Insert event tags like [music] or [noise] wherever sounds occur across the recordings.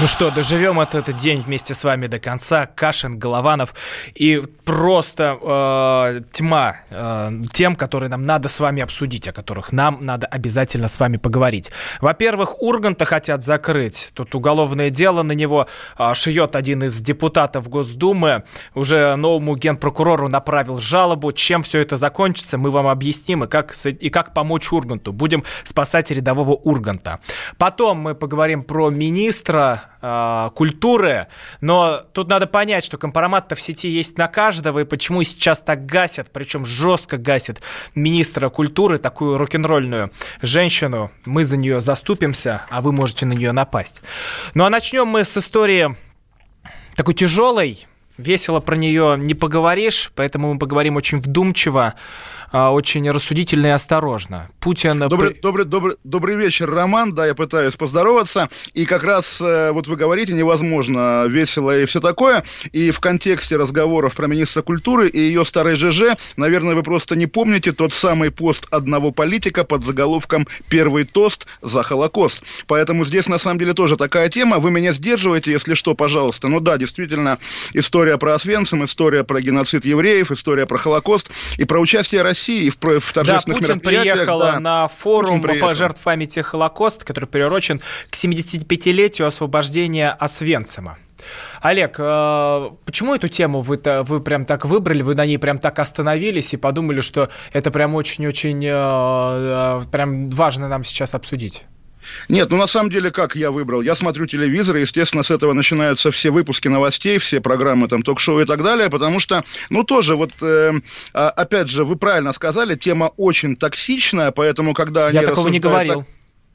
Ну что, доживем этот, этот день вместе с вами до конца. Кашин, Голованов и просто э, тьма э, тем, которые нам надо с вами обсудить, о которых нам надо обязательно с вами поговорить. Во-первых, Урганта хотят закрыть. Тут уголовное дело на него э, шьет один из депутатов Госдумы. Уже новому генпрокурору направил жалобу. Чем все это закончится, мы вам объясним и как, и как помочь Урганту. Будем спасать рядового Урганта. Потом мы поговорим про министра э, культуры, но тут надо понять, что компромат-то в сети есть на каждого, и почему сейчас так гасят, причем жестко гасят министра культуры, такую рок-н-ролльную женщину. Мы за нее заступимся, а вы можете на нее напасть. Ну а начнем мы с истории такой тяжелой, весело про нее не поговоришь, поэтому мы поговорим очень вдумчиво. А, очень рассудительно и осторожно. Путин... Добрый, добрый, добрый, добрый вечер, Роман. Да, я пытаюсь поздороваться. И как раз, э, вот вы говорите, невозможно весело и все такое. И в контексте разговоров про министра культуры и ее старой ЖЖ, наверное, вы просто не помните тот самый пост одного политика под заголовком «Первый тост за Холокост». Поэтому здесь, на самом деле, тоже такая тема. Вы меня сдерживаете, если что, пожалуйста. Ну да, действительно, история про Освенцим, история про геноцид евреев, история про Холокост и про участие России России в, в торжественных да, Путин приехал да. на форум по жертв памяти Холокоста, который приурочен к 75-летию освобождения Освенцима. Олег, э, почему эту тему вы, вы прям так выбрали, вы на ней прям так остановились и подумали, что это прям очень-очень э, э, прям важно нам сейчас обсудить? Нет, ну на самом деле, как я выбрал? Я смотрю телевизор, и, естественно, с этого начинаются все выпуски новостей, все программы, там, ток-шоу и так далее, потому что, ну, тоже вот, э, опять же, вы правильно сказали, тема очень токсичная, поэтому, когда они Я такого не говорил.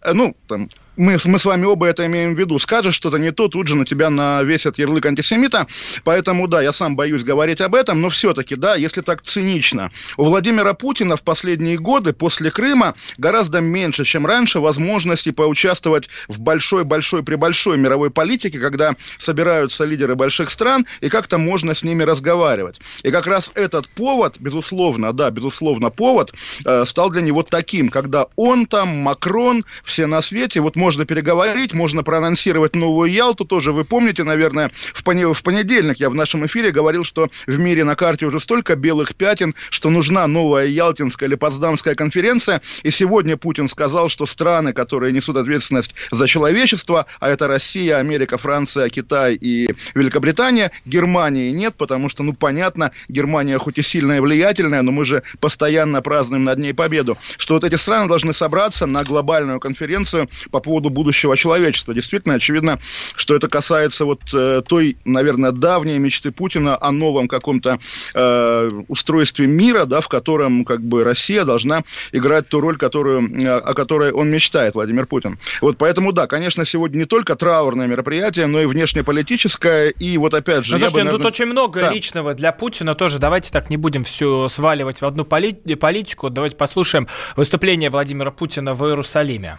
Так, э, ну, там, мы, мы с вами оба это имеем в виду. Скажешь что-то не то, тут же на тебя навесят ярлык антисемита. Поэтому, да, я сам боюсь говорить об этом, но все-таки, да, если так цинично. У Владимира Путина в последние годы после Крыма гораздо меньше, чем раньше, возможности поучаствовать в большой-большой при большой мировой политике, когда собираются лидеры больших стран, и как-то можно с ними разговаривать. И как раз этот повод, безусловно, да, безусловно, повод э, стал для него таким, когда он там, Макрон, все на свете, вот можно переговорить, можно проанонсировать новую Ялту, тоже вы помните, наверное, в, поне, в понедельник я в нашем эфире говорил, что в мире на карте уже столько белых пятен, что нужна новая Ялтинская или Потсдамская конференция, и сегодня Путин сказал, что страны, которые несут ответственность за человечество, а это Россия, Америка, Франция, Китай и Великобритания, Германии нет, потому что, ну, понятно, Германия хоть и сильная и влиятельная, но мы же постоянно празднуем над ней победу, что вот эти страны должны собраться на глобальную конференцию по поводу поводу будущего человечества. Действительно, очевидно, что это касается вот э, той, наверное, давней мечты Путина о новом каком-то э, устройстве мира, да, в котором как бы Россия должна играть ту роль, которую, э, о которой он мечтает, Владимир Путин. Вот поэтому, да, конечно, сегодня не только траурное мероприятие, но и внешнеполитическое, и вот опять же... Ну, слушайте, бы, наверное... тут очень много да. личного для Путина тоже. Давайте так не будем все сваливать в одну политику. Давайте послушаем выступление Владимира Путина в Иерусалиме.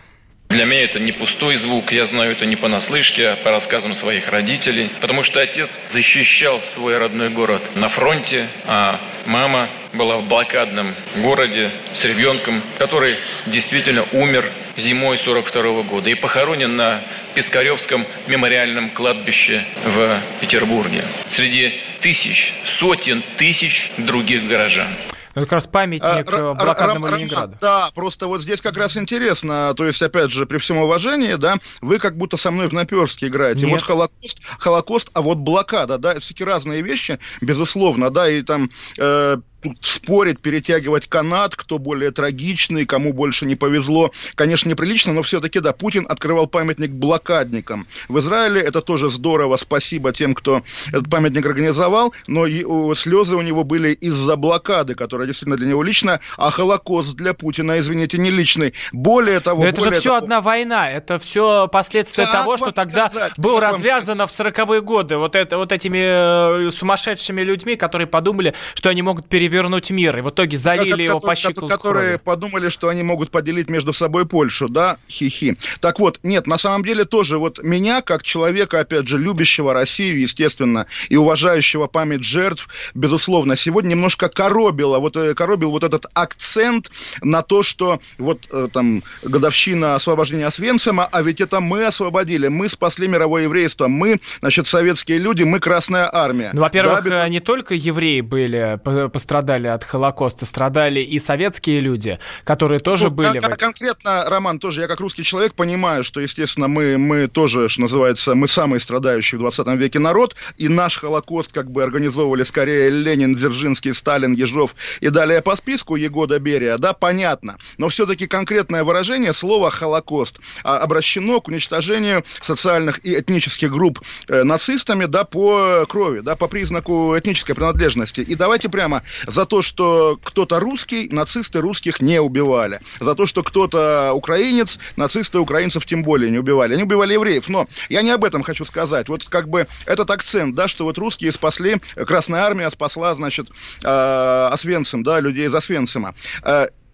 Для меня это не пустой звук, я знаю это не понаслышке, а по рассказам своих родителей, потому что отец защищал свой родной город на фронте, а мама была в блокадном городе с ребенком, который действительно умер зимой 42 -го года и похоронен на Пискаревском мемориальном кладбище в Петербурге среди тысяч, сотен тысяч других горожан. Это как раз памятник а, блокадному Ленинграду. Да, просто вот здесь как раз интересно, то есть, опять же, при всем уважении, да, вы как будто со мной в наперстке играете. Нет. Вот Холокост, Холокост, а вот блокада, да, это все-таки разные вещи, безусловно, да, и там э, тут спорить, перетягивать канат, кто более трагичный, кому больше не повезло, конечно, неприлично, но все-таки, да, Путин открывал памятник блокадникам. В Израиле это тоже здорово, спасибо тем, кто этот памятник организовал, но слезы у него были из-за блокады, которая действительно для него личная, а Холокост для Путина, извините, не личный. Более того... Но это же все того... одна война, это все последствия как того, что тогда сказать, было развязано в 40-е годы вот, это, вот этими э, сумасшедшими людьми, которые подумали, что они могут перевернуть вернуть мир, и в итоге залили его по щеку Которые подумали, что они могут поделить между собой Польшу, да, хихи. Так вот, нет, на самом деле тоже вот меня, как человека, опять же, любящего Россию, естественно, и уважающего память жертв, безусловно, сегодня немножко коробило, вот э, коробил вот этот акцент на то, что вот э, там годовщина освобождения Освенцима, а ведь это мы освободили, мы спасли мировое еврейство, мы, значит, советские люди, мы Красная Армия. Ну, во-первых, да, без... не только евреи были, пострадали от Холокоста, страдали и советские люди, которые тоже ну, были... Кон- конкретно, Роман, тоже я как русский человек понимаю, что, естественно, мы, мы тоже, что называется, мы самые страдающие в 20 веке народ, и наш Холокост как бы организовывали скорее Ленин, Дзержинский, Сталин, Ежов и далее по списку Егода Берия, да, понятно. Но все-таки конкретное выражение слова «Холокост» а, обращено к уничтожению социальных и этнических групп э, нацистами, да, по крови, да, по признаку этнической принадлежности. И давайте прямо за то, что кто-то русский, нацисты русских не убивали. За то, что кто-то украинец, нацисты украинцев тем более не убивали. Они убивали евреев. Но я не об этом хочу сказать. Вот как бы этот акцент, да, что вот русские спасли, Красная Армия спасла, значит, э, Освенцим, да, людей из Освенцима.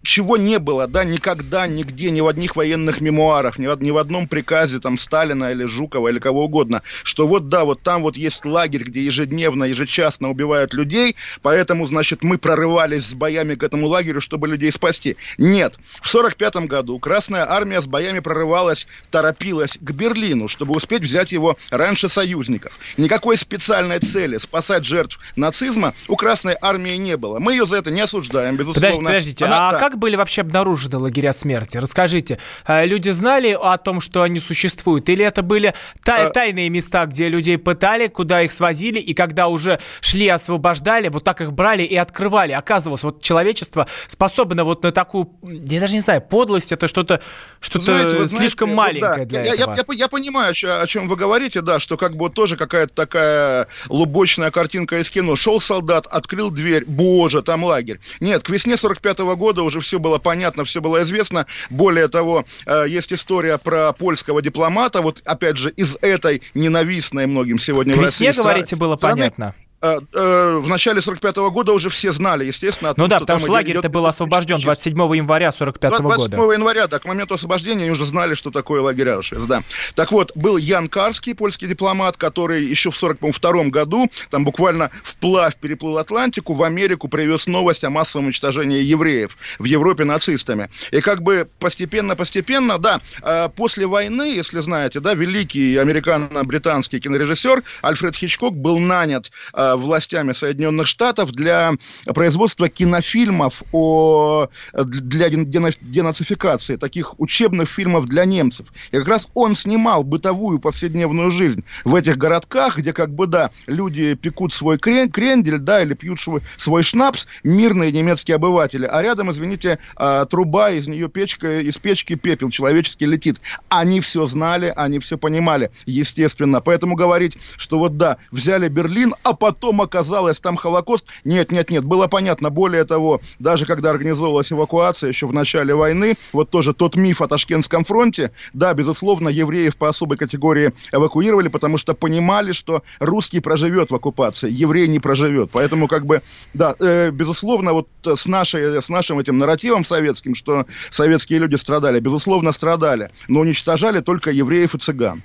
Чего не было, да, никогда, нигде, ни в одних военных мемуарах, ни в, ни в одном приказе там Сталина или Жукова или кого угодно, что вот да, вот там вот есть лагерь, где ежедневно, ежечасно убивают людей, поэтому, значит, мы прорывались с боями к этому лагерю, чтобы людей спасти. Нет. В 45 году Красная Армия с боями прорывалась, торопилась к Берлину, чтобы успеть взять его раньше союзников. Никакой специальной цели спасать жертв нацизма у Красной Армии не было. Мы ее за это не осуждаем, безусловно. Подождите, подождите, Она, а как как были вообще обнаружены лагеря смерти? Расскажите, э, люди знали о том, что они существуют? Или это были тай- э, тайные места, где людей пытали, куда их свозили, и когда уже шли, освобождали, вот так их брали и открывали? Оказывалось, вот человечество способно вот на такую, я даже не знаю, подлость, это что-то что знаете, слишком знаете, маленькое да, для я, этого. Я, я, я понимаю, о чем вы говорите, да, что как бы тоже какая-то такая лубочная картинка из кино. Шел солдат, открыл дверь, боже, там лагерь. Нет, к весне 45 -го года уже все было понятно, все было известно. Более того, э, есть история про польского дипломата, вот опять же из этой ненавистной многим сегодня К в России говорите, было страны, понятно. Э, э, в начале 45 -го года уже все знали, естественно, о том, Ну да, потому что, что лагерь-то был освобожден 27 января 45 -го года. 27 января, да, к моменту освобождения они уже знали, что такое лагерь Аушвиц, да. Так вот, был Ян Карский, польский дипломат, который еще в 42 году, там буквально вплавь переплыл Атлантику, в Америку привез новость о массовом уничтожении евреев в Европе нацистами. И как бы постепенно-постепенно, да, э, после войны, если знаете, да, великий американо-британский кинорежиссер Альфред Хичкок был нанят властями Соединенных Штатов для производства кинофильмов о, для денацификации, таких учебных фильмов для немцев. И как раз он снимал бытовую повседневную жизнь в этих городках, где как бы, да, люди пекут свой крен, крендель, да, или пьют свой, свой шнапс, мирные немецкие обыватели, а рядом, извините, а, труба, из нее печка, из печки пепел человеческий летит. Они все знали, они все понимали, естественно. Поэтому говорить, что вот да, взяли Берлин, а потом потом оказалось там Холокост. Нет, нет, нет, было понятно. Более того, даже когда организовывалась эвакуация еще в начале войны, вот тоже тот миф о Ташкентском фронте, да, безусловно, евреев по особой категории эвакуировали, потому что понимали, что русский проживет в оккупации, еврей не проживет. Поэтому, как бы, да, э, безусловно, вот с, нашей, с нашим этим нарративом советским, что советские люди страдали, безусловно, страдали, но уничтожали только евреев и цыган.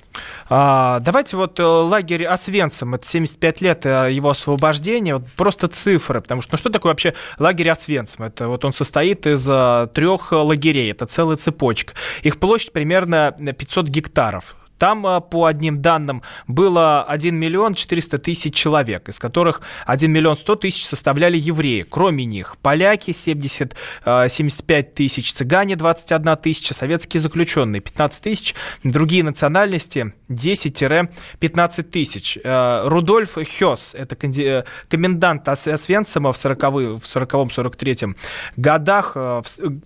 А, давайте вот э, лагерь Освенцим, это 75 лет э, его освобождения, вот просто цифры, потому что ну, что такое вообще лагерь Освенцим? Это вот он состоит из а, трех лагерей, это целая цепочка. Их площадь примерно 500 гектаров. Там, а, по одним данным, было 1 миллион 400 тысяч человек, из которых 1 миллион 100 тысяч составляли евреи. Кроме них поляки 70, 75 а, тысяч, цыгане 21 тысяча, советские заключенные 15 тысяч, другие национальности 10-15 тысяч. А, Рудольф Хёс, это э, комендант Освенцима в 40-м, в 43-м годах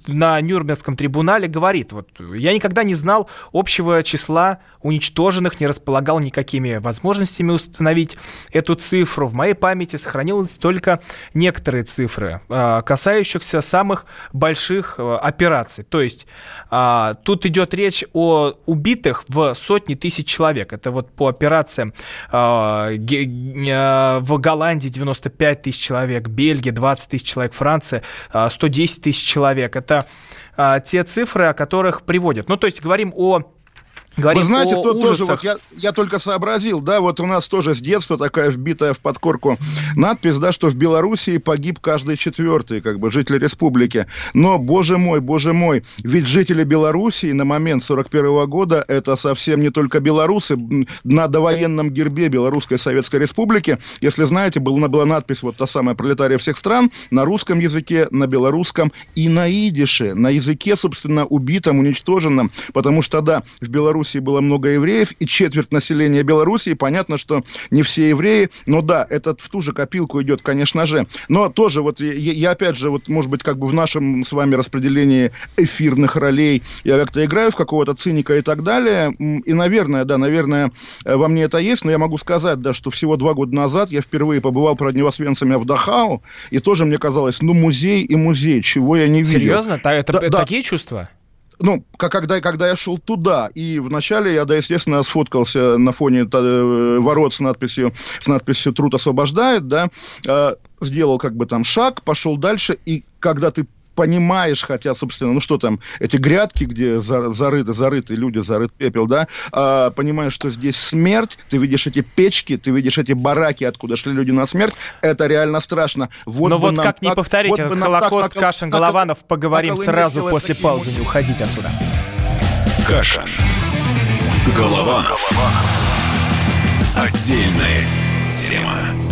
на Нюрнбергском трибунале говорит, вот я никогда не знал общего числа уничтоженных не располагал никакими возможностями установить эту цифру. В моей памяти сохранилось только некоторые цифры, а, касающихся самых больших а, операций. То есть а, тут идет речь о убитых в сотни тысяч человек. Это вот по операциям в Голландии 95 тысяч человек, Бельгия 20 тысяч человек, Франция 110 тысяч человек. Это те цифры, о которых приводят. Ну, то есть говорим о Говорим Вы знаете, то тоже вот я, я только сообразил, да, вот у нас тоже с детства такая вбитая в подкорку надпись, да, что в Белоруссии погиб каждый четвертый, как бы, житель республики. Но, боже мой, боже мой, ведь жители Белоруссии на момент 41 -го года это совсем не только белорусы. На довоенном гербе Белорусской Советской Республики, если знаете, была, была надпись вот та самая «Пролетария всех стран» на русском языке, на белорусском и на идише, на языке, собственно, убитом, уничтоженном, потому что, да, в Беларуси Белоруссии было много евреев, и четверть населения Белоруссии, понятно, что не все евреи, но да, этот в ту же копилку идет, конечно же. Но тоже вот я, я опять же, вот может быть, как бы в нашем с вами распределении эфирных ролей я как-то играю в какого-то циника и так далее. И, наверное, да, наверное, э, во мне это есть, но я могу сказать, да, что всего два года назад я впервые побывал про Невосвенцами в Дахау, и тоже мне казалось, ну, музей и музей, чего я не видел. Серьезно? Это, да, такие да. чувства? Ну, когда, когда я шел туда, и вначале я, да, естественно, сфоткался на фоне э, ворот с надписью, с надписью «Труд освобождает», да, э, сделал как бы там шаг, пошел дальше, и когда ты понимаешь, хотя, собственно, ну что там, эти грядки, где зарыты, зарыты люди, зарыт пепел, да, а, понимаешь, что здесь смерть, ты видишь эти печки, ты видишь эти бараки, откуда шли люди на смерть, это реально страшно. Вот Но вот как так, не повторить вот Холокост, так, Кашин, Голованов, поговорим сразу после паузы, не уходить отсюда. Кашин. Голованов. Отдельная тема.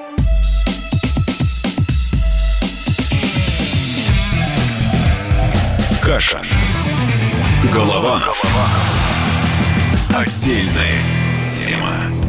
Каша. Голова. Отдельная тема.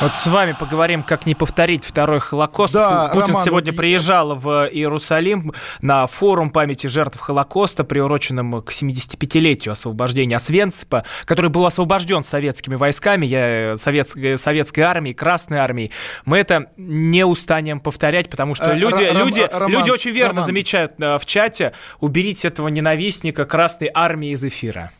Вот с вами поговорим, как не повторить второй Холокост. Да, Путин Роман, сегодня приезжал в Иерусалим на форум памяти жертв Холокоста, приуроченном к 75-летию освобождения Освенципа, который был освобожден советскими войсками, я, советской, советской армией, Красной армией. Мы это не устанем повторять, потому что э, люди, Р- люди, Роман, люди очень верно Роман. замечают э, в чате, уберите этого ненавистника Красной армии из эфира.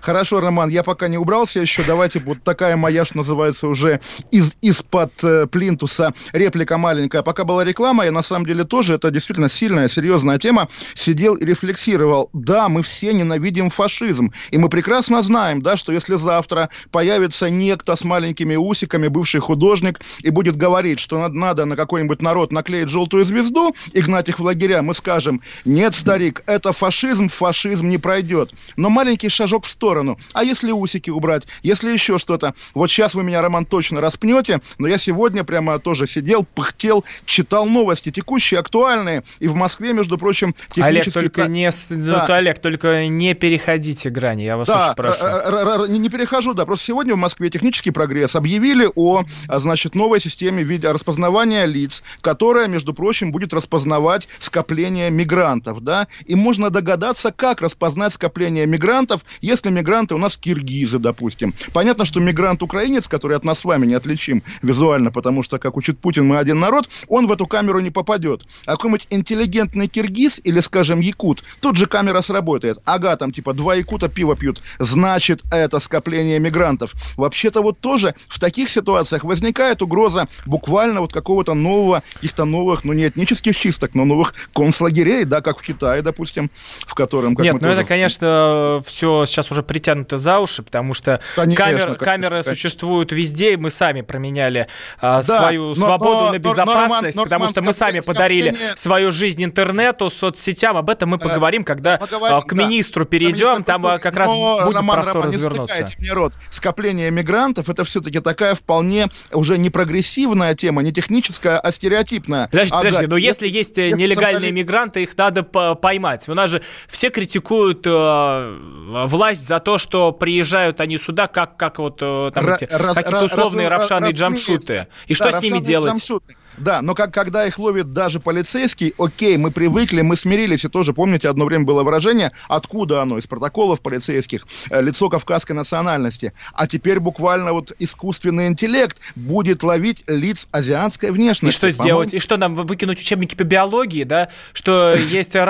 Хорошо, Роман, я пока не убрался еще. Давайте вот такая моя, что называется, уже из, из-под э, плинтуса реплика маленькая. Пока была реклама, я на самом деле тоже, это действительно сильная, серьезная тема, сидел и рефлексировал. Да, мы все ненавидим фашизм. И мы прекрасно знаем, да, что если завтра появится некто с маленькими усиками, бывший художник, и будет говорить, что надо, надо на какой-нибудь народ наклеить желтую звезду и гнать их в лагеря, мы скажем, нет, старик, это фашизм, фашизм не пройдет. Но маленький шажок в сторону сторону. А если усики убрать, если еще что-то. Вот сейчас вы меня, Роман, точно распнете, но я сегодня прямо тоже сидел, пыхтел, читал новости текущие, актуальные. И в Москве, между прочим, Олег, только не, да. ну, Олег, только не переходите грани, я вас да, очень прошу. Не перехожу, да, просто сегодня в Москве технический прогресс объявили о, а, значит, новой системе распознавания лиц, которая, между прочим, будет распознавать скопление мигрантов, да, и можно догадаться, как распознать скопление мигрантов, если мигранты у нас киргизы, допустим. Понятно, что мигрант-украинец, который от нас с вами не отличим визуально, потому что, как учит Путин, мы один народ, он в эту камеру не попадет. А какой-нибудь интеллигентный киргиз или, скажем, якут, тут же камера сработает. Ага, там типа два якута пиво пьют, значит, это скопление мигрантов. Вообще-то вот тоже в таких ситуациях возникает угроза буквально вот какого-то нового, каких-то новых, ну не этнических чисток, но новых концлагерей, да, как в Китае, допустим, в котором... Как Нет, ну это, конечно, все сейчас уже притянуто за уши, потому что конечно, камер, конечно, камеры конечно. существуют везде, и мы сами променяли а, да, свою но, свободу но, на безопасность, но, потому что мы сами подарили свою жизнь интернету, соцсетям. Об этом мы э, поговорим, когда поговорим, к министру да. перейдем, там а, как раз будет Роман, простор Роман, развернуться. Не рот. Скопление мигрантов это все-таки такая вполне уже не прогрессивная тема, не техническая, а стереотипная. Подожди, ага, подожди, но если, если есть э, если нелегальные мигранты, их надо поймать. У нас же все критикуют э, власть за то, что приезжают они сюда, как, как вот э, там эти, какие-то условные раз, равшаны и джамшуты. И что да, с ними делать? Джамшуты. Да, но как, когда их ловит даже полицейский, окей, мы привыкли, мы смирились, и тоже, помните, одно время было выражение, откуда оно, из протоколов полицейских, э, лицо кавказской национальности. А теперь буквально вот искусственный интеллект будет ловить лиц азиатской внешности. И что сделать? И что нам, выкинуть учебники по биологии, да? Что [laughs] есть э,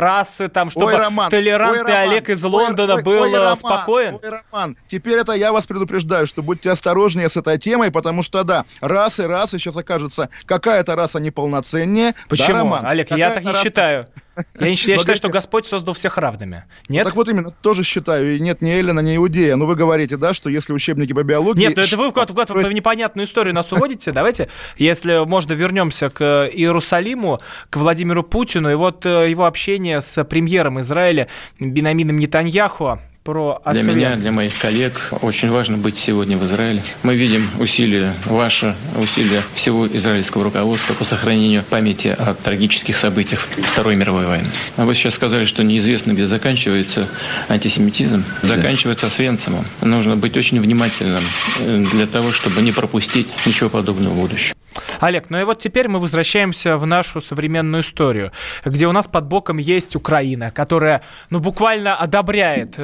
расы там, чтобы толерантный Олег из Лондона был э, спокоен? Ой, Роман, теперь это я вас предупреждаю, что будьте осторожнее с этой темой, потому что, да, расы, расы сейчас окажутся какая-то раса неполноценнее. Почему, да, Роман? Олег, я так не раса... считаю. Я, я [laughs] считаю, что Господь создал всех равными. Нет? Так вот именно, тоже считаю. И нет ни Эллина, ни Иудея. Но вы говорите, да, что если учебники по биологии... Нет, ну это вы куда-то куда в непонятную историю нас уводите. Давайте, если можно, вернемся к Иерусалиму, к Владимиру Путину. И вот э, его общение с премьером Израиля Бинамином Нетаньяху про Для меня, для моих коллег очень важно быть сегодня в Израиле. Мы видим усилия ваши, усилия всего израильского руководства по сохранению памяти о трагических событиях Второй мировой войны. А вы сейчас сказали, что неизвестно, где заканчивается антисемитизм. Заканчивается Освенцимом. Нужно быть очень внимательным э, для того, чтобы не пропустить ничего подобного в будущем. Олег, ну и вот теперь мы возвращаемся в нашу современную историю, где у нас под боком есть Украина, которая, ну, буквально одобряет э,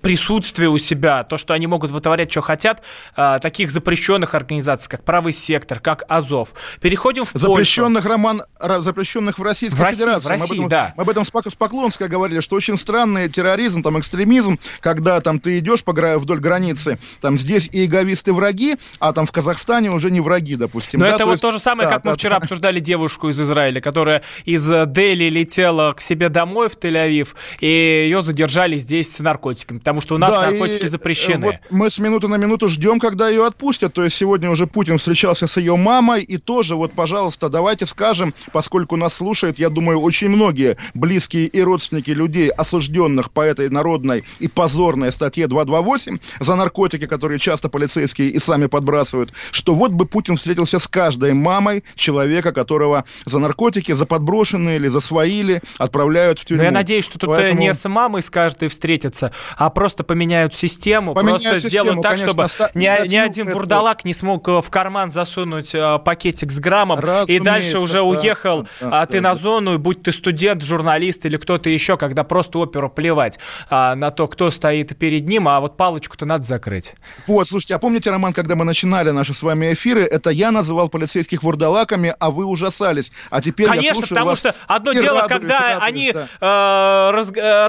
присутствие у себя, то, что они могут вытворять, что хотят, э, таких запрещенных организаций, как Правый сектор, как Азов. Переходим в запрещенных, Польшу. Роман, запрещенных в Российской в России, Федерации. В России, мы об этом, да. Мы об этом с Поклонской говорили, что очень странный терроризм, там, экстремизм, когда там ты идешь, пограя вдоль границы, там здесь и иеговисты враги, а там в Казахстане уже не враги, допустим. Но да? это то вот есть... то же самое, да, как да, мы вчера да. обсуждали девушку из Израиля, которая из Дели летела к себе домой в Тель-Авив, и ее задержали здесь с наркотиками, потому что у нас да, наркотики и, запрещены. Вот мы с минуты на минуту ждем, когда ее отпустят. То есть сегодня уже Путин встречался с ее мамой, и тоже вот, пожалуйста, давайте скажем, поскольку нас слушают, я думаю, очень многие близкие и родственники людей, осужденных по этой народной и позорной статье 228 за наркотики, которые часто полицейские и сами подбрасывают, что вот бы Путин встретился с каждой мамой человека, которого за наркотики, за подброшенные или засвоили, отправляют в тюрьму. Но я надеюсь, что тут э, Поэтому... не с мамой с каждой встретятся, а просто поменяют систему, поменяют просто систему, сделают так, конечно, чтобы ни, ни один это... бурдалак не смог э, в карман засунуть э, пакетик с граммом Разумеется, и дальше уже да, уехал, да, а ты да, на зону, будь ты студент, журналист или кто-то еще, когда просто оперу плевать а, на то, кто стоит перед ним, а вот палочку-то надо закрыть. Вот, слушайте, а помните, Роман, когда мы начинали наши с вами эфиры, это я называл полицейских вурдалаками, а вы ужасались. А теперь Конечно, я потому что одно дело, радуюсь, когда радуюсь, они да. э, э,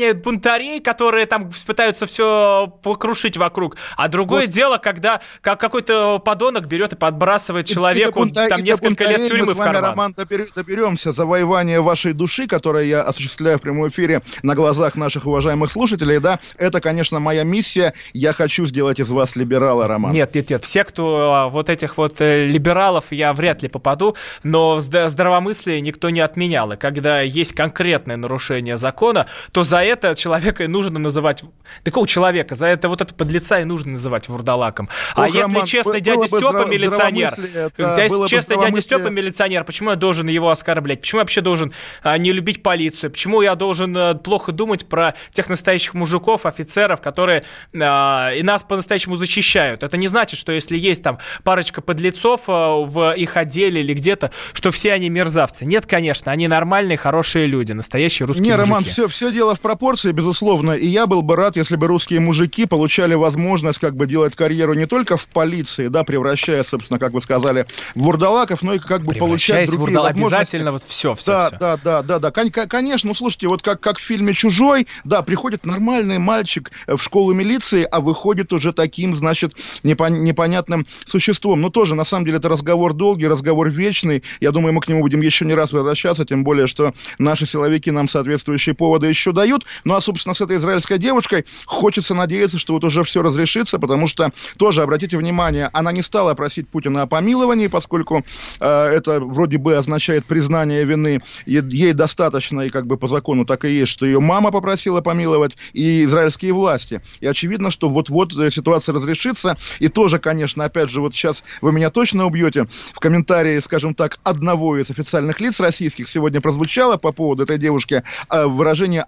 разгоняют бунтарей, которые там пытаются все покрушить вокруг, а другое вот. дело, когда как какой-то подонок берет и подбрасывает человеку и, и там несколько лет тюрьмы мы с вами, в карман. Роман, доберемся завоевания вашей души, которое я осуществляю в прямом эфире на глазах наших уважаемых слушателей, да, это, конечно, моя миссия. Я хочу сделать из вас либерала, Роман. Нет, нет, нет. Все, кто а, вот этих вот э, либералов, я вряд ли попаду, но здравомыслие никто не отменял. И когда есть конкретное нарушение закона, то за это человека и нужно называть... Такого человека, за это вот это подлеца и нужно называть вурдалаком. А Ох, а если Роман, честный дядя Степа милиционер, если честный дядя Степа милиционер, почему я должен его оскорблять? Почему я вообще должен а, не любить полицию? Почему я должен а, плохо думать про тех настоящих мужиков, офицеров, которые а, и нас по-настоящему защищают? Это не значит, что если есть там парочка мальчика-подлецов э, в их отделе или где-то, что все они мерзавцы. Нет, конечно, они нормальные, хорошие люди, настоящие русские Не, мужики. Роман, все, все дело в пропорции, безусловно. И я был бы рад, если бы русские мужики получали возможность как бы делать карьеру не только в полиции, да, превращая, собственно, как вы сказали, в вурдалаков, но и как бы получать другие вурдал, возможности. обязательно вот все, все, да, все. да, да, да, да. Кон- Конечно, ну, слушайте, вот как, как в фильме «Чужой», да, приходит нормальный мальчик э, в школу милиции, а выходит уже таким, значит, непон- непонятным существом. Ну, тоже, на самом деле, это разговор долгий, разговор вечный. Я думаю, мы к нему будем еще не раз возвращаться, тем более, что наши силовики нам соответствующие поводы еще дают. Ну, а, собственно, с этой израильской девушкой хочется надеяться, что вот уже все разрешится, потому что, тоже, обратите внимание, она не стала просить Путина о помиловании, поскольку э, это вроде бы означает признание вины. Е- Ей достаточно, и как бы по закону так и есть, что ее мама попросила помиловать, и израильские власти. И очевидно, что вот-вот э, ситуация разрешится. И тоже, конечно, опять же, вот сейчас вы меня точно убьете. В комментарии, скажем так, одного из официальных лиц российских сегодня прозвучало по поводу этой девушки э, выражение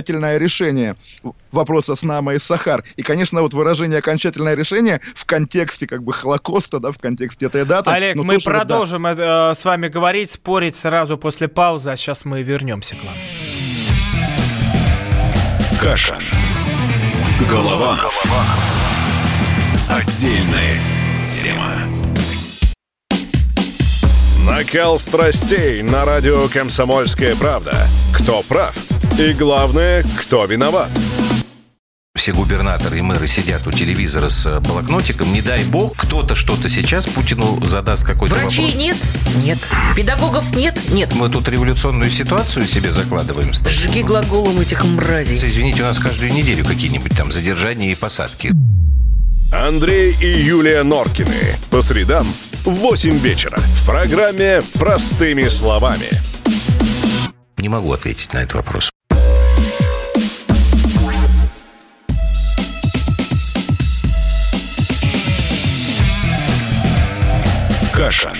«окончательное решение» вопроса с Намой из Сахар. И, конечно, вот выражение «окончательное решение» в контексте как бы Холокоста, да, в контексте этой даты. Олег, ну, мы тоже вот, да. продолжим э, с вами говорить, спорить сразу после паузы, а сейчас мы вернемся к вам. Кашин. Голованов. Отдельная тема. Накал страстей на радио «Комсомольская правда». Кто прав? И главное, кто виноват? все губернаторы и мэры сидят у телевизора с э, блокнотиком, не дай бог, кто-то что-то сейчас Путину задаст какой-то Врачей вопрос. нет? Нет. Педагогов нет? Нет. Мы тут революционную ситуацию себе закладываем. с тобой. Жги глаголом этих мразей. Извините, у нас каждую неделю какие-нибудь там задержания и посадки. Андрей и Юлия Норкины. По средам в 8 вечера. В программе «Простыми словами». Не могу ответить на этот вопрос. Кашин.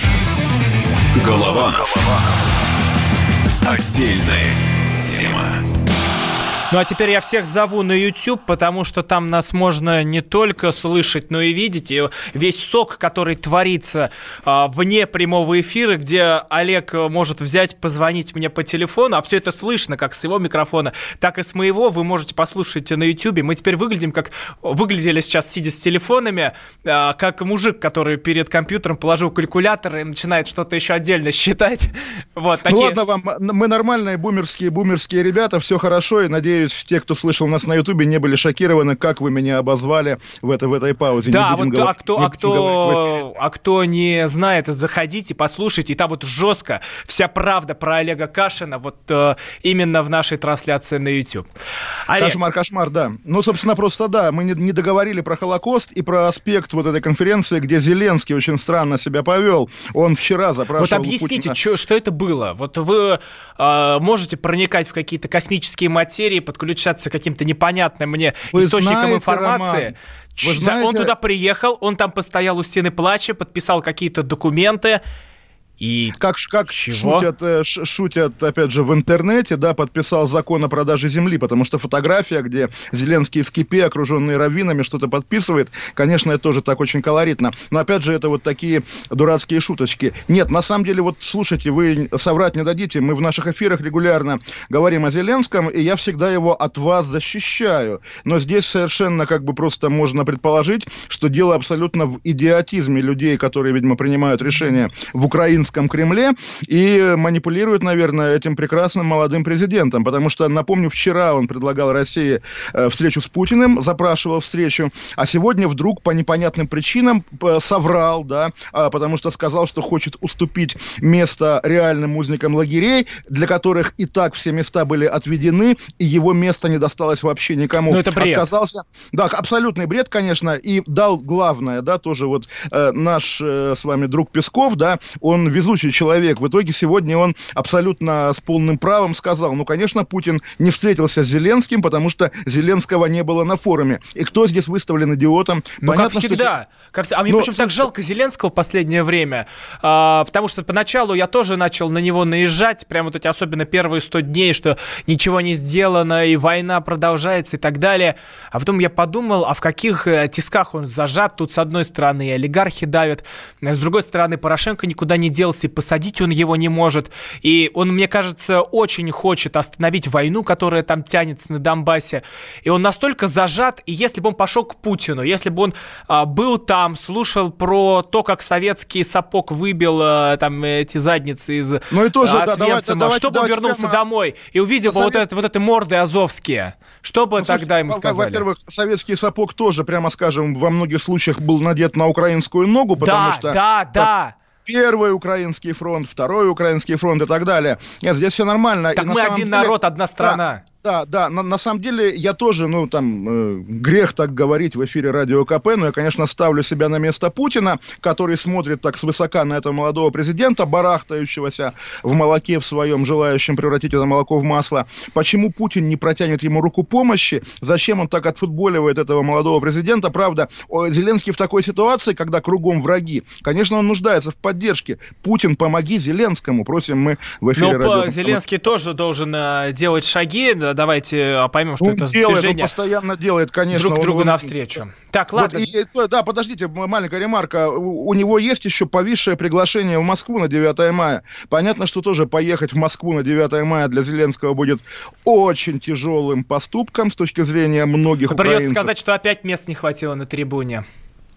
Голованов. Отдельная тема. Ну а теперь я всех зову на YouTube, потому что там нас можно не только слышать, но и видеть. И весь сок, который творится а, вне прямого эфира, где Олег может взять, позвонить мне по телефону, а все это слышно как с его микрофона, так и с моего. Вы можете послушать на YouTube. Мы теперь выглядим как выглядели сейчас, сидя с телефонами, а, как мужик, который перед компьютером положил калькулятор и начинает что-то еще отдельно считать. [laughs] Вот Ну такие. ладно вам, мы нормальные бумерские, бумерские ребята, все хорошо, и надеюсь, те, кто слышал нас на Ютубе, не были шокированы, как вы меня обозвали в, это, в этой паузе. Да, вот говорить- а кто, не а, кто, а кто не знает, заходите, послушайте, и там вот жестко вся правда про Олега Кашина вот э, именно в нашей трансляции на YouTube. Олег, Кошмар, кошмар, да. Ну, собственно, просто да, мы не, не договорили про Холокост и про аспект вот этой конференции, где Зеленский очень странно себя повел. Он вчера запрашивал вот объясните, Путина- чё- что это было? Вот вы э, можете проникать в какие-то космические материи, подключаться к каким-то непонятным мне Вы источникам знаете, информации. Роман, вы знаете- Он туда приехал, он там постоял у стены плача, подписал какие-то документы. И Как, как Чего? шутят, э, шутят, опять же, в интернете, да, подписал закон о продаже земли, потому что фотография, где Зеленский в кипе, окруженный раввинами, что-то подписывает, конечно, это тоже так очень колоритно. Но, опять же, это вот такие дурацкие шуточки. Нет, на самом деле, вот, слушайте, вы соврать не дадите, мы в наших эфирах регулярно говорим о Зеленском, и я всегда его от вас защищаю. Но здесь совершенно как бы просто можно предположить, что дело абсолютно в идиотизме людей, которые, видимо, принимают решения в украинском Кремле и манипулируют, наверное, этим прекрасным молодым президентом. Потому что, напомню, вчера он предлагал России э, встречу с Путиным, запрашивал встречу, а сегодня вдруг по непонятным причинам э, соврал, да, а, потому что сказал, что хочет уступить место реальным узникам лагерей, для которых и так все места были отведены, и его место не досталось вообще никому. Ну, это бред. Отказался. Да, абсолютный бред, конечно, и дал главное, да, тоже вот э, наш э, с вами друг Песков, да, он везучий человек. В итоге сегодня он абсолютно с полным правом сказал, ну, конечно, Путин не встретился с Зеленским, потому что Зеленского не было на форуме. И кто здесь выставлен идиотом? Ну, Понятно, как всегда. Что... Как... А мне Но... почему так жалко Зеленского в последнее время, а, потому что поначалу я тоже начал на него наезжать, прям вот эти особенно первые 100 дней, что ничего не сделано, и война продолжается и так далее. А потом я подумал, а в каких э, тисках он зажат? Тут с одной стороны олигархи давят, с другой стороны Порошенко никуда не делся, и посадить он его не может. И он, мне кажется, очень хочет остановить войну, которая там тянется на Донбассе. И он настолько зажат, и если бы он пошел к Путину, если бы он а, был там, слушал про то, как советский сапог выбил а, там эти задницы из ну и тоже, а, да, давайте, давайте, чтобы давайте он вернулся прямо... домой и увидел бы вот, это, вот это морды азовские, что бы ну, тогда ему сказали? Во-первых, советский сапог тоже, прямо скажем, во многих случаях был надет на украинскую ногу, потому да, что... Да, да, да первый украинский фронт, второй украинский фронт и так далее. Нет, здесь все нормально. Так и мы один деле, народ, одна страна. Да, да, на, на самом деле я тоже, ну, там, э, грех так говорить в эфире Радио КП, но я, конечно, ставлю себя на место Путина, который смотрит так свысока на этого молодого президента, барахтающегося в молоке в своем, желающем превратить это молоко в масло. Почему Путин не протянет ему руку помощи? Зачем он так отфутболивает этого молодого президента? Правда, Зеленский в такой ситуации, когда кругом враги, конечно, он нуждается в поддержке. Путин, помоги Зеленскому, просим мы в эфире но Радио Зеленский тоже должен э, делать шаги, давайте а, поймем, что он это делает, движение. Он постоянно делает, конечно. Друг другу он, навстречу. Так, ладно. Вот, и, да, подождите, маленькая ремарка. У, у него есть еще повисшее приглашение в Москву на 9 мая. Понятно, что тоже поехать в Москву на 9 мая для Зеленского будет очень тяжелым поступком с точки зрения многих Придется украинцев. сказать, что опять мест не хватило на трибуне.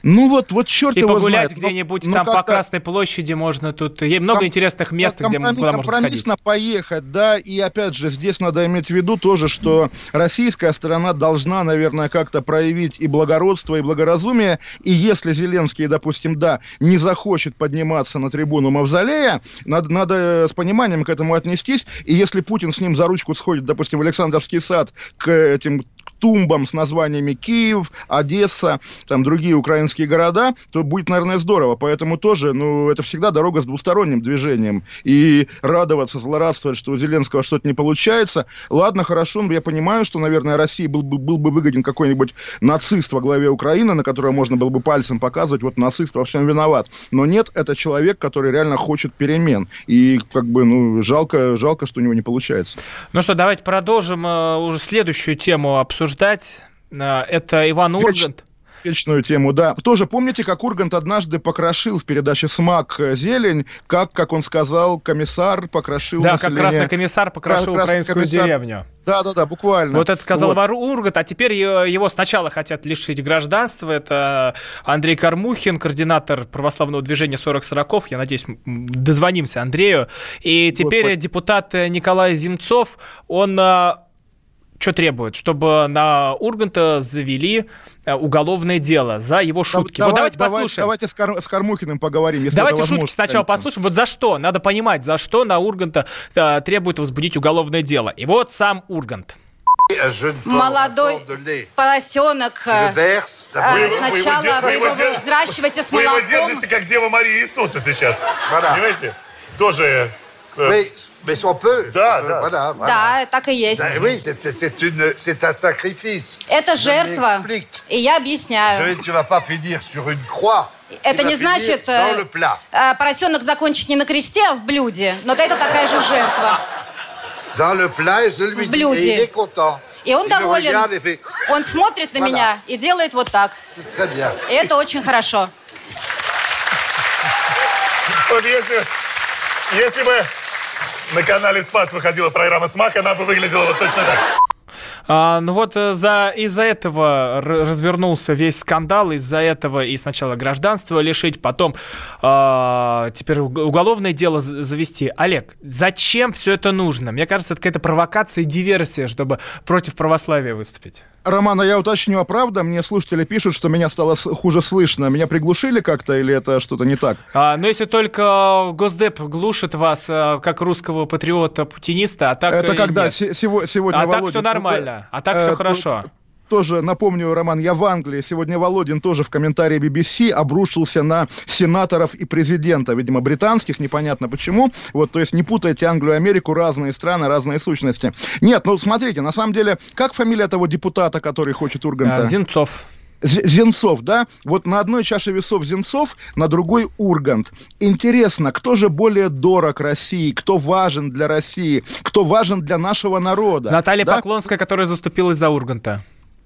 Ну вот, вот черт и его погулять ну, где-нибудь ну, там по Красной площади можно тут. Есть много Ком- интересных мест, где куда можно сходить. поехать, да. И опять же, здесь надо иметь в виду тоже, что российская сторона должна, наверное, как-то проявить и благородство, и благоразумие. И если Зеленский, допустим, да, не захочет подниматься на трибуну Мавзолея, надо, надо с пониманием к этому отнестись. И если Путин с ним за ручку сходит, допустим, в Александровский сад к этим тумбам с названиями Киев, Одесса, там другие украинские города, то будет, наверное, здорово. Поэтому тоже, ну, это всегда дорога с двусторонним движением. И радоваться, злорадствовать, что у Зеленского что-то не получается. Ладно, хорошо, но я понимаю, что, наверное, России был бы, был бы выгоден какой-нибудь нацист во главе Украины, на которого можно было бы пальцем показывать, вот нацист во всем виноват. Но нет, это человек, который реально хочет перемен. И, как бы, ну, жалко, жалко, что у него не получается. Ну что, давайте продолжим э, уже следующую тему обсуждать обсуждать. Э, это Иван Ургант вечную тему, да. Тоже помните, как Ургант однажды покрошил в передаче «Смак» зелень, как, как он сказал, комиссар покрошил Да, население... как красный комиссар покрошил Красный украинскую комиссар... деревню. Да, да, да, буквально. Вот это сказал вот. Ургант, а теперь его сначала хотят лишить гражданства. Это Андрей Кармухин, координатор православного движения 40 сороков. Я надеюсь, дозвонимся Андрею. И теперь Господи. депутат Николай Земцов, он что требует? Чтобы на Урганта завели э, уголовное дело за его шутки. Давай, вот давайте давай, послушаем. Давайте с, Кар, с Кармухиным поговорим. Если давайте шутки сначала послушаем. Вот за что? Надо понимать, за что на Урганта а, требует возбудить уголовное дело. И вот сам Ургант. Молодой поросенок. Э, сначала вы его взращиваете с молоком. Вы его держите, как Дева Мария Иисуса сейчас. Понимаете? Тоже mais on peut. Да, да. Voilà, voilà. Да, так и есть. Да, oui, c'est un sacrifice. Это жертва. И я объясняю. Tu vas pas finir sur une croix. Это не значит э, э, поросенок закончить не на кресте, а в блюде. Но это такая же жертва. Dans le plat, je lui в блюде. Et il est content. И он доволен. Он смотрит на меня и делает вот так. И это очень хорошо. Вот если, если бы на канале «Спас» выходила программа «Смак», она бы выглядела вот точно так. А, ну вот э, за, из-за этого развернулся весь скандал, из-за этого и сначала гражданство лишить, потом а, теперь уголовное дело завести. Олег, зачем все это нужно? Мне кажется, это какая-то провокация и диверсия, чтобы против православия выступить. Роман, а я уточню, а правда? Мне слушатели пишут, что меня стало хуже слышно. Меня приглушили как-то или это что-то не так? А, ну, если только Госдеп глушит вас, э, как русского патриота-путиниста, а так... Это когда? Сегодня, А так все нормально, а так все хорошо. Тоже напомню, Роман, я в Англии. Сегодня Володин тоже в комментарии BBC обрушился на сенаторов и президента, видимо, британских, непонятно почему. Вот, то есть не путайте Англию и Америку, разные страны, разные сущности. Нет, ну смотрите, на самом деле, как фамилия того депутата, который хочет Урганта? А, Зенцов. Зенцов, да? Вот на одной чаше весов Зенцов, на другой Ургант. Интересно, кто же более дорог России, кто важен для России, кто важен для нашего народа? Наталья да? Поклонская, которая заступилась за Урганта.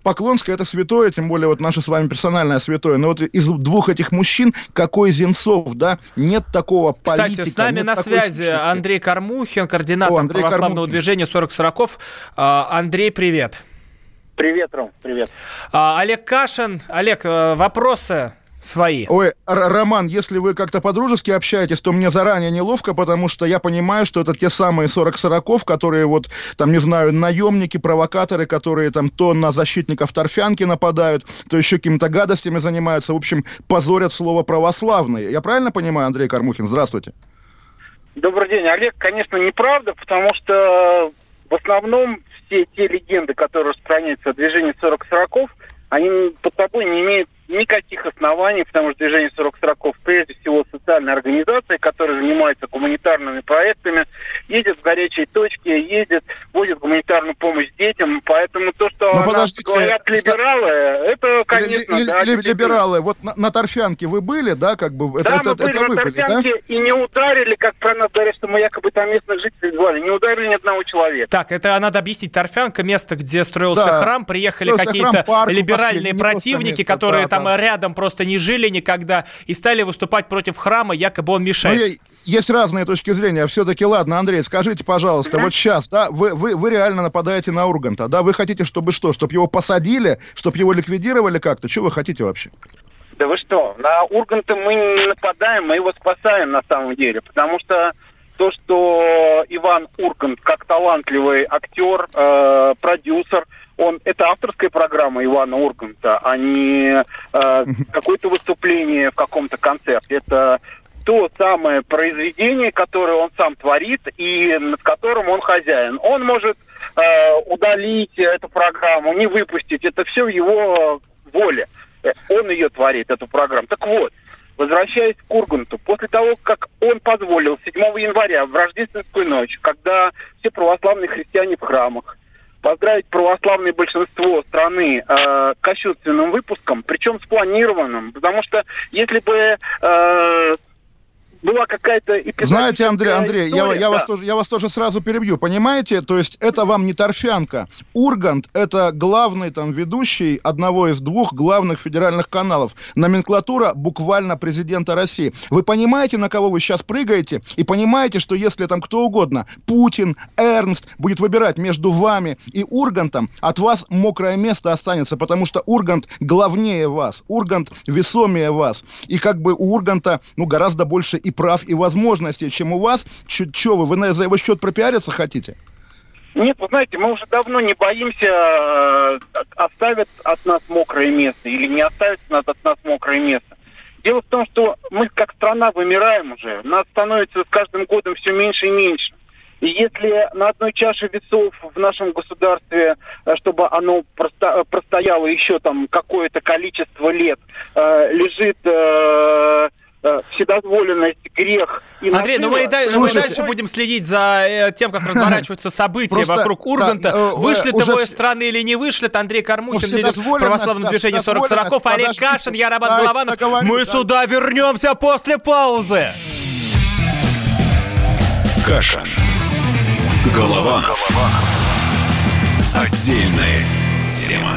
Поклонская это святое, тем более вот наше с вами персональное святое. Но вот из двух этих мужчин, какой Зенцов, да, нет такого политика. Кстати, с нами на связи сущности. Андрей Кормухин, координатор О, Андрей православного Кормухин. движения 40 сороков. А, Андрей, привет. Привет, Ром, привет. А, Олег Кашин. Олег, э, вопросы свои. Ой, Роман, если вы как-то по-дружески общаетесь, то мне заранее неловко, потому что я понимаю, что это те самые 40 сороков, которые вот, там, не знаю, наемники, провокаторы, которые там то на защитников торфянки нападают, то еще какими-то гадостями занимаются, в общем, позорят слово православные. Я правильно понимаю, Андрей Кармухин? Здравствуйте. Добрый день, Олег. Конечно, неправда, потому что в основном все те легенды, которые распространяются о движении 40 сороков, они под собой не имеют никаких оснований, потому что движение 40 сороков прежде всего социальная организация, которая занимается гуманитарными проектами, ездит в горячие точки, ездит, возит гуманитарную помощь детям, поэтому то, что Но ну, говорят либералы, это, конечно, ли, да, ли, Либералы, вот на, на Торфянке вы были, да, как бы? Да, это, мы это, были это на Торфянке были, да? и не ударили, как про нас говорят, что мы якобы там местных жителей звали, не ударили ни одного человека. Так, это надо объяснить, Торфянка, место, где строился да. храм, приехали какие-то либеральные противники, которые да, там рядом просто не жили никогда и стали выступать против храма, якобы он мешает. Ну, есть разные точки зрения. Все-таки, ладно, Андрей, скажите, пожалуйста, вот сейчас, да, вы, вы, вы реально нападаете на Урганта, да, вы хотите, чтобы что, чтобы его посадили, чтобы его ликвидировали как-то? Что вы хотите вообще? Да вы что, на Урганта мы не нападаем, мы его спасаем на самом деле, потому что то, что Иван Ургант, как талантливый актер, э, продюсер, он это авторская программа Ивана Урганта, а не э, [laughs] какое-то выступление в каком-то концерте. Это то самое произведение, которое он сам творит и над которым он хозяин. Он может э, удалить эту программу, не выпустить. Это все в его воле. Он ее творит, эту программу. Так вот, возвращаясь к Урганту, после того, как он позволил 7 января в рождественскую ночь, когда все православные христиане в храмах, поздравить православное большинство страны э, кощунственным выпуском, причем спланированным, потому что если бы э, была какая-то Знаете, Андрей, Андрей, история, я, я, да. вас тоже, я вас тоже сразу перебью. Понимаете, то есть это вам не торфянка. Ургант – это главный там ведущий одного из двух главных федеральных каналов. Номенклатура буквально президента России. Вы понимаете, на кого вы сейчас прыгаете? И понимаете, что если там кто угодно, Путин, Эрнст, будет выбирать между вами и Ургантом, от вас мокрое место останется, потому что Ургант главнее вас, Ургант весомее вас. И как бы у Урганта, ну, гораздо больше и прав, и возможностей, чем у вас. Что вы, вы за его счет пропиариться хотите? Нет, вы знаете, мы уже давно не боимся, э, оставят от нас мокрое место или не оставят от нас мокрое место. Дело в том, что мы как страна вымираем уже. Нас становится с каждым годом все меньше и меньше. И если на одной чаше весов в нашем государстве, э, чтобы оно просто, простояло еще там какое-то количество лет, э, лежит Э, вседозволенность, грех и Андрей, ну мы, и дальше, мы дальше будем следить за э, тем, как разворачиваются события Просто, вокруг Урганта. Да, э, вышлет уже... его из страны или не вышлет, Андрей Кармухин, лидер православного движения 40 40 Олег Кашин, я Роман Голованов. Мы да. сюда вернемся после паузы. Кашин. Голованов. Отдельная тема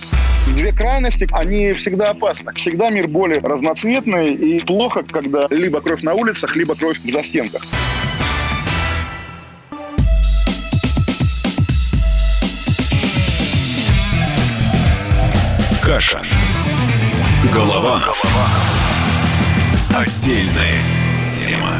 Две крайности, они всегда опасны. Всегда мир более разноцветный и плохо, когда либо кровь на улицах, либо кровь в застенках. Каша. Голованов. Отдельная тема.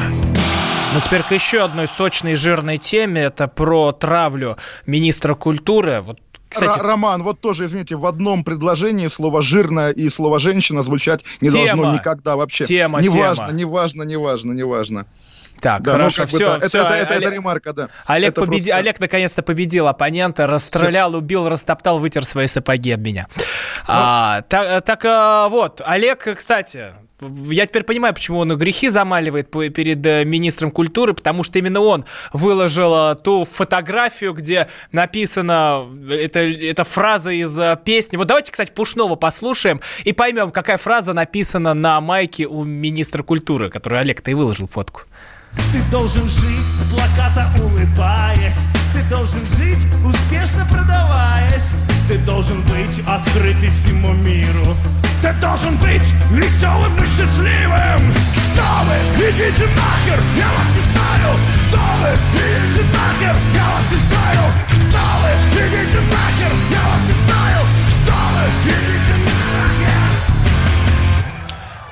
Ну, теперь к еще одной сочной и жирной теме. Это про травлю министра культуры. Вот кстати, Р- Роман, вот тоже, извините, в одном предложении слово «жирная» и слово «женщина» звучать не тема. должно никогда вообще. Тема, неважно, тема. неважно, неважно, неважно. Так, да, хорошо, ну, все, да. все. Это, это, это, это ремарка, да. Олег, это победи... просто... Олег наконец-то победил оппонента, расстрелял, убил, растоптал, вытер свои сапоги об меня. Ну... А, так, так вот, Олег, кстати, я теперь понимаю, почему он грехи замаливает перед э, министром культуры, потому что именно он выложил э, ту фотографию, где написана эта, эта фраза из э, песни. Вот давайте, кстати, Пушного послушаем и поймем, какая фраза написана на майке у министра культуры, который Олег-то и выложил фотку. Ты должен жить с плаката улыбаясь Ты должен жить, успешно продаваясь Ты должен быть открытый всему миру Ты должен быть веселым и счастливым Кто вы? Идите нахер, я вас не знаю Кто вы? Идите нахер, я вас не знаю Кто вы? Идите нахер, я вас не знаю Кто вы? Идите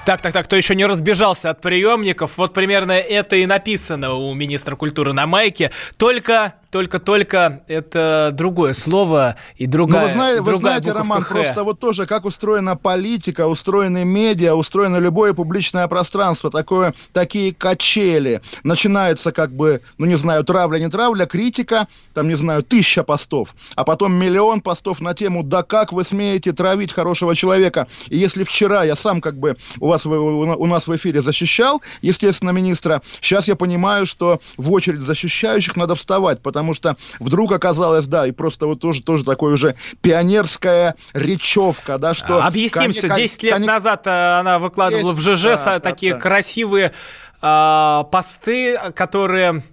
так, так, так, кто еще не разбежался от приемников, вот примерно это и написано у министра культуры на майке. Только только-только это другое слово и другая, Но вы, знаете, другая вы знаете, Роман, Х. просто вот тоже, как устроена политика, устроены медиа, устроено любое публичное пространство, такое, такие качели. Начинается как бы, ну не знаю, травля, не травля, критика, там, не знаю, тысяча постов, а потом миллион постов на тему, да как вы смеете травить хорошего человека. И если вчера я сам как бы у вас у нас в эфире защищал, естественно, министра, сейчас я понимаю, что в очередь защищающих надо вставать, потому потому что вдруг оказалось, да, и просто вот тоже, тоже такое уже пионерская речевка, да, что... Объяснимся, кони, 10 лет кони... назад э, она выкладывала Есть, в ЖЖ да, такие да, красивые э, посты, которые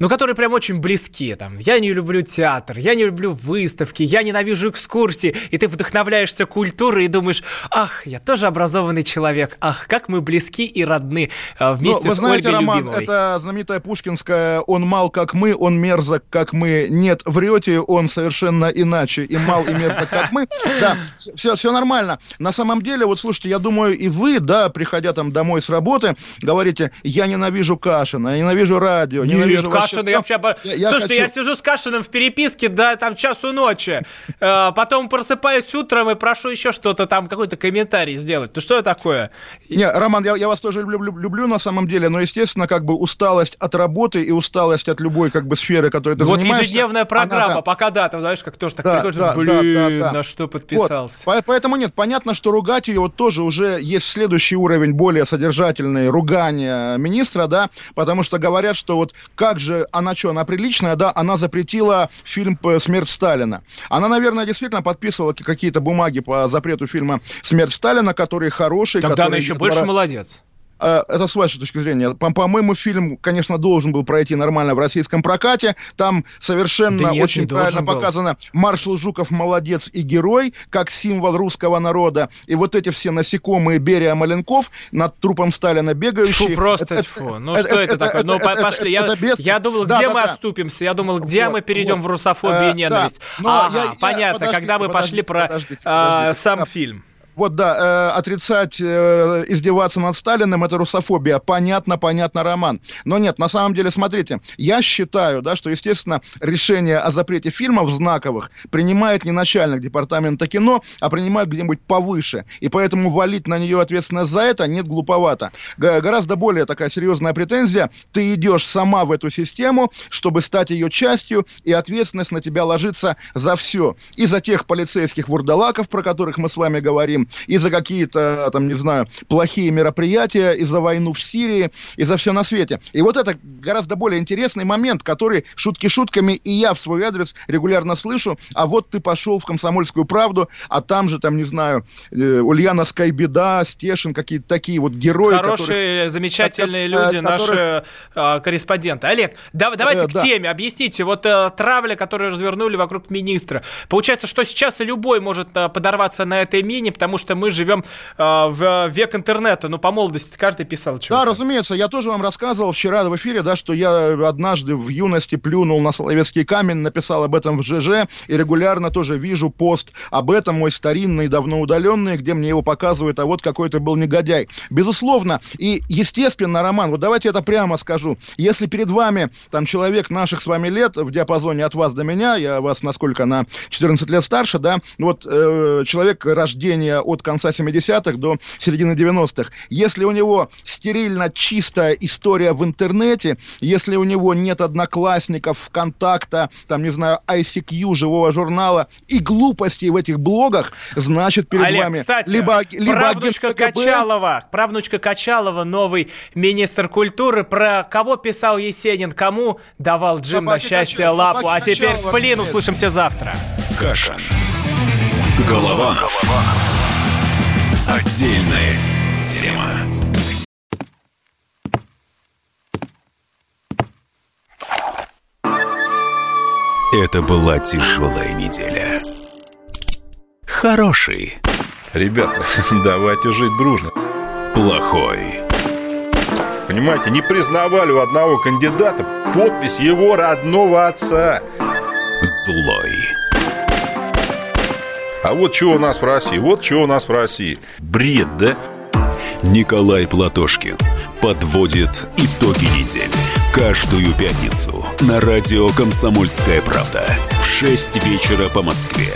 ну, которые прям очень близки. Там, я не люблю театр, я не люблю выставки, я ненавижу экскурсии, и ты вдохновляешься культурой и думаешь, ах, я тоже образованный человек, ах, как мы близки и родны а, вместе ну, вы с знаете, Ольгой Роман, Любимовой. это знаменитая пушкинская «Он мал, как мы, он мерзок, как мы». Нет, врете, он совершенно иначе, и мал, и мерзок, как мы. Да, все, все нормально. На самом деле, вот слушайте, я думаю, и вы, да, приходя там домой с работы, говорите, я ненавижу Кашина, я ненавижу радио, ненавижу Нет, Кашин, я вообще... Я, я Слушайте, хочу... я сижу с Кашиным в переписке до там часу ночи. Э, потом просыпаюсь утром и прошу еще что-то там, какой-то комментарий сделать. Ну что это такое? Не, Роман, я, я вас тоже люблю, люблю на самом деле, но, естественно, как бы усталость от работы и усталость от любой как бы сферы, которой ты вот занимаешься... Вот ежедневная программа, она, да. пока да, ты знаешь, как тоже так да, приходишь, да, блин, да, да, да. на что подписался. Вот. Поэтому нет, понятно, что ругать ее вот тоже уже есть следующий уровень, более содержательный, ругания министра, да, потому что говорят, что вот как же она что, она приличная, да, она запретила фильм «Смерть Сталина». Она, наверное, действительно подписывала какие-то бумаги по запрету фильма «Смерть Сталина», которые хорошие. Тогда которые она еще больше молодец. Э, это с вашей точки зрения. По- по-моему, фильм, конечно, должен был пройти нормально в российском прокате. Там совершенно да нет, очень правильно был. показано маршал Жуков молодец и герой, как символ русского народа. И вот эти все насекомые Берия Маленков над трупом Сталина бегающие. Фу, просто это, фу. Ну это, что это, это такое? Ну это, пошли. Это, я, это без... я думал, да, где да, мы да. оступимся? Я думал, где вот, мы перейдем вот. в русофобию э, и ненависть. Да. Ага, я, понятно, я, когда мы пошли про подождите, подождите, а, сам да. фильм. Вот, да, э, отрицать, э, издеваться над Сталиным – это русофобия. Понятно, понятно, Роман. Но нет, на самом деле, смотрите, я считаю, да, что, естественно, решение о запрете фильмов знаковых принимает не начальник департамента кино, а принимает где-нибудь повыше. И поэтому валить на нее ответственность за это нет глуповато. Г- гораздо более такая серьезная претензия. Ты идешь сама в эту систему, чтобы стать ее частью, и ответственность на тебя ложится за все. И за тех полицейских вурдалаков, про которых мы с вами говорим, и за какие-то, там, не знаю, плохие мероприятия, и за войну в Сирии, и за все на свете. И вот это гораздо более интересный момент, который шутки шутками и я в свой адрес регулярно слышу, а вот ты пошел в «Комсомольскую правду», а там же, там, не знаю, э, Ульяна Скайбеда, Стешин, какие-то такие вот герои. Хорошие, которые, замечательные люди, которые, наши э, корреспонденты. Олег, да, давайте э, к да. теме. Объясните, вот э, травля, которую развернули вокруг министра. Получается, что сейчас любой может э, подорваться на этой мине, потому что мы живем э, в век интернета. Ну, по молодости каждый писал что-то. Да, разумеется. Я тоже вам рассказывал вчера в эфире, да, что я однажды в юности плюнул на Соловецкий камень, написал об этом в ЖЖ, и регулярно тоже вижу пост об этом, мой старинный, давно удаленный, где мне его показывают, а вот какой-то был негодяй. Безусловно, и естественно, Роман, вот давайте это прямо скажу. Если перед вами там человек наших с вами лет в диапазоне от вас до меня, я вас насколько на 14 лет старше, да, вот э, человек рождения от конца 70-х до середины 90-х, если у него стерильно чистая история в интернете, если у него нет одноклассников, ВКонтакта, там, не знаю, ICQ, живого журнала и глупостей в этих блогах, значит перед Олег, вами кстати, либо, либо правнучка Качалова, правнучка Качалова, новый министр культуры, про кого писал Есенин, кому давал Джим собаки на счастье качал, лапу, а теперь сплин, услышимся завтра. Кашин. Голованов. Отдельная тема. Это была тяжелая неделя. Хороший. Ребята, [laughs] давайте жить дружно. Плохой. Понимаете, не признавали у одного кандидата подпись его родного отца. Злой. А вот что у нас в России, вот что у нас в России. Бред, да? Николай Платошкин подводит итоги недели. Каждую пятницу на радио «Комсомольская правда» в 6 вечера по Москве.